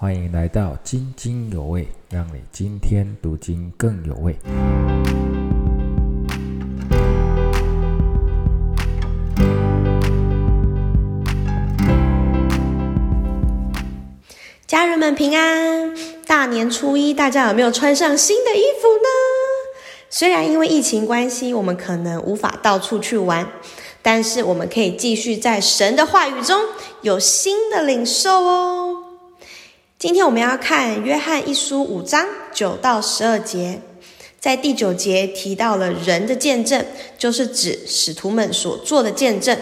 欢迎来到津津有味，让你今天读经更有味。家人们平安！大年初一，大家有没有穿上新的衣服呢？虽然因为疫情关系，我们可能无法到处去玩，但是我们可以继续在神的话语中有新的领受哦。今天我们要看约翰一书五章九到十二节，在第九节提到了人的见证，就是指使徒们所做的见证。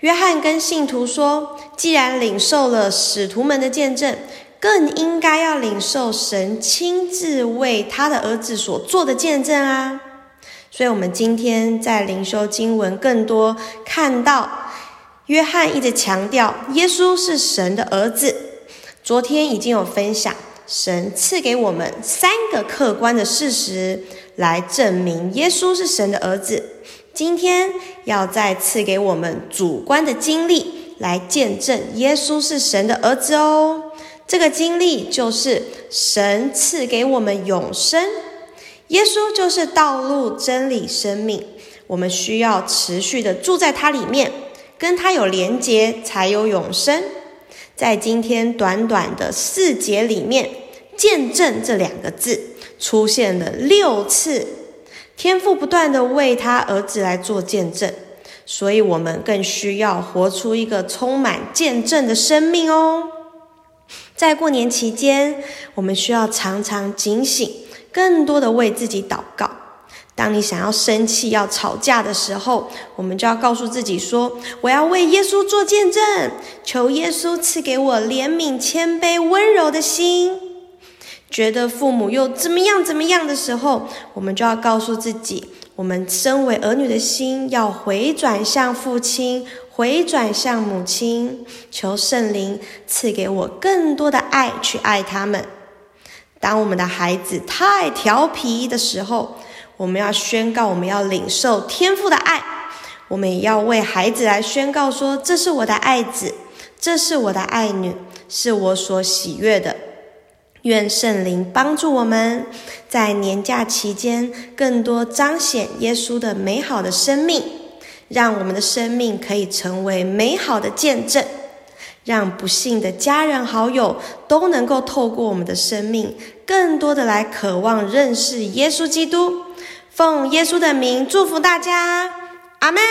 约翰跟信徒说：“既然领受了使徒们的见证，更应该要领受神亲自为他的儿子所做的见证啊！”所以，我们今天在灵修经文更多看到，约翰一直强调耶稣是神的儿子。昨天已经有分享，神赐给我们三个客观的事实来证明耶稣是神的儿子。今天要再赐给我们主观的经历，来见证耶稣是神的儿子哦。这个经历就是神赐给我们永生，耶稣就是道路、真理、生命。我们需要持续的住在它里面，跟它有连结，才有永生。在今天短短的四节里面，“见证”这两个字出现了六次。天父不断的为他儿子来做见证，所以我们更需要活出一个充满见证的生命哦。在过年期间，我们需要常常警醒，更多的为自己祷告。当你想要生气、要吵架的时候，我们就要告诉自己说：“我要为耶稣做见证，求耶稣赐给我怜悯、谦卑、温柔的心。”觉得父母又怎么样怎么样的时候，我们就要告诉自己，我们身为儿女的心要回转向父亲，回转向母亲，求圣灵赐给我更多的爱去爱他们。当我们的孩子太调皮的时候，我们要宣告，我们要领受天父的爱，我们也要为孩子来宣告说：这是我的爱子，这是我的爱女，是我所喜悦的。愿圣灵帮助我们，在年假期间更多彰显耶稣的美好的生命，让我们的生命可以成为美好的见证，让不幸的家人好友都能够透过我们的生命，更多的来渴望认识耶稣基督。奉耶稣的名祝福大家，阿门。